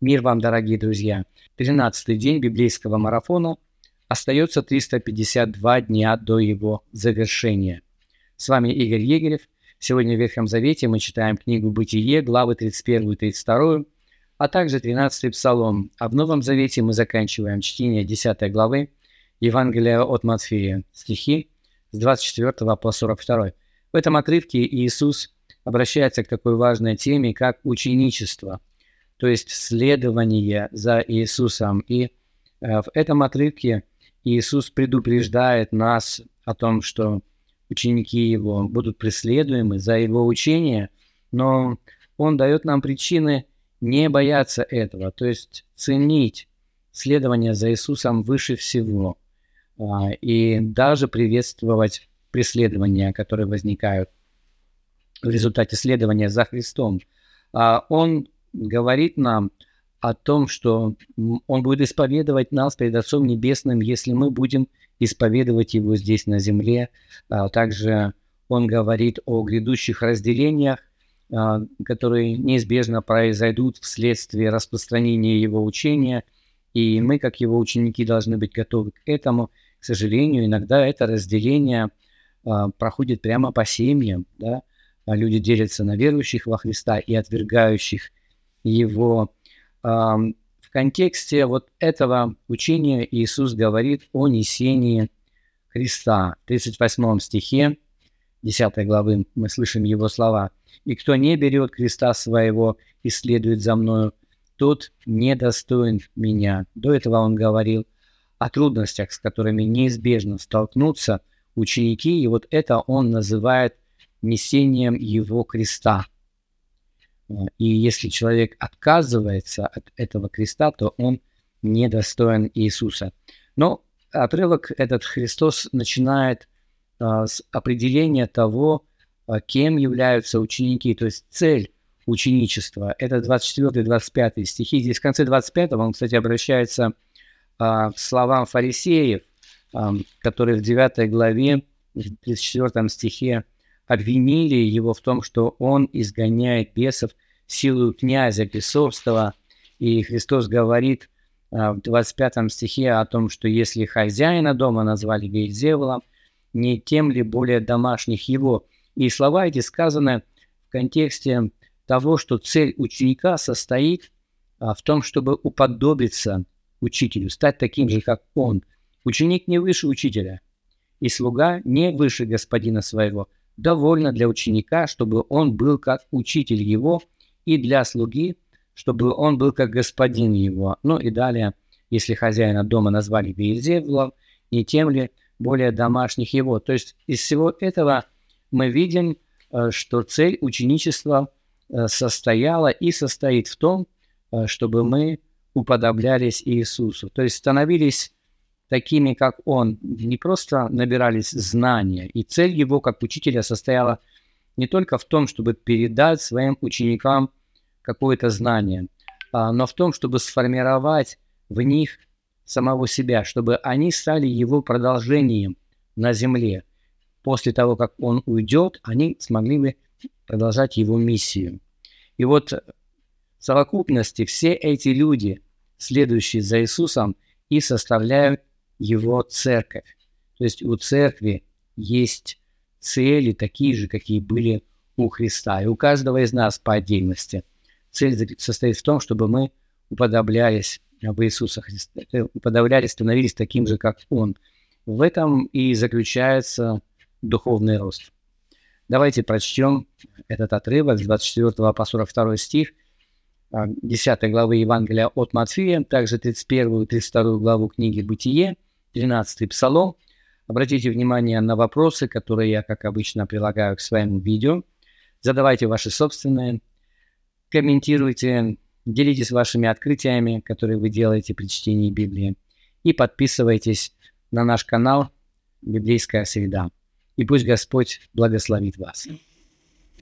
Мир вам, дорогие друзья! 13-й день библейского марафона. Остается 352 дня до его завершения. С вами Игорь Егерев. Сегодня в Ветхом Завете мы читаем книгу «Бытие», главы 31 и 32, а также 13-й Псалом. А в Новом Завете мы заканчиваем чтение 10 главы Евангелия от Матфея, стихи с 24 по 42. В этом отрывке Иисус обращается к такой важной теме, как ученичество – то есть следование за Иисусом. И э, в этом отрывке Иисус предупреждает нас о том, что ученики Его будут преследуемы за Его учение, но Он дает нам причины не бояться этого, то есть ценить следование за Иисусом выше всего а, и даже приветствовать преследования, которые возникают в результате следования за Христом. А, он говорит нам о том, что Он будет исповедовать нас перед Отцом Небесным, если мы будем исповедовать Его здесь на земле. А также Он говорит о грядущих разделениях, а, которые неизбежно произойдут вследствие распространения Его учения, и мы, как Его ученики, должны быть готовы к этому. К сожалению, иногда это разделение а, проходит прямо по семьям, да? люди делятся на верующих во Христа и отвергающих его. В контексте вот этого учения Иисус говорит о несении Христа. В 38 стихе 10 главы мы слышим его слова. «И кто не берет креста своего и следует за мною, тот недостоин меня». До этого он говорил о трудностях, с которыми неизбежно столкнутся ученики, и вот это он называет несением его креста – и если человек отказывается от этого креста, то он недостоин Иисуса. Но отрывок этот Христос начинает а, с определения того, а, кем являются ученики, то есть цель ученичества. Это 24-25 стихи. Здесь в конце 25 он, кстати, обращается а, к словам фарисеев, а, которые в 9 главе, в 34 стихе обвинили его в том, что он изгоняет бесов силу князя бесовства. И Христос говорит а, в 25 стихе о том, что если хозяина дома назвали Вейзеволом, не тем ли более домашних его. И слова эти сказаны в контексте того, что цель ученика состоит а, в том, чтобы уподобиться учителю, стать таким же, как он. Ученик не выше учителя, и слуга не выше господина своего довольно для ученика, чтобы он был как учитель его, и для слуги, чтобы он был как господин его. Ну и далее, если хозяина дома назвали Веезевлом, не тем ли более домашних его. То есть из всего этого мы видим, э, что цель ученичества э, состояла и состоит в том, э, чтобы мы уподоблялись Иисусу, то есть становились такими, как он, не просто набирались знания, и цель его как учителя состояла не только в том, чтобы передать своим ученикам какое-то знание, а, но в том, чтобы сформировать в них самого себя, чтобы они стали его продолжением на земле. После того, как он уйдет, они смогли бы продолжать его миссию. И вот в совокупности все эти люди, следующие за Иисусом, и составляют его церковь. То есть у церкви есть цели такие же, какие были у Христа. И у каждого из нас по отдельности. Цель состоит в том, чтобы мы уподоблялись в Иисуса Христа, э, уподоблялись, становились таким же, как Он. В этом и заключается духовный рост. Давайте прочтем этот отрывок с 24 по 42 стих 10 а, главы Евангелия от Матфея, также 31 и 32 главу книги «Бытие», 13 псалом. Обратите внимание на вопросы, которые я, как обычно, прилагаю к своему видео. Задавайте ваши собственные, комментируйте, делитесь вашими открытиями, которые вы делаете при чтении Библии. И подписывайтесь на наш канал «Библейская среда». И пусть Господь благословит вас.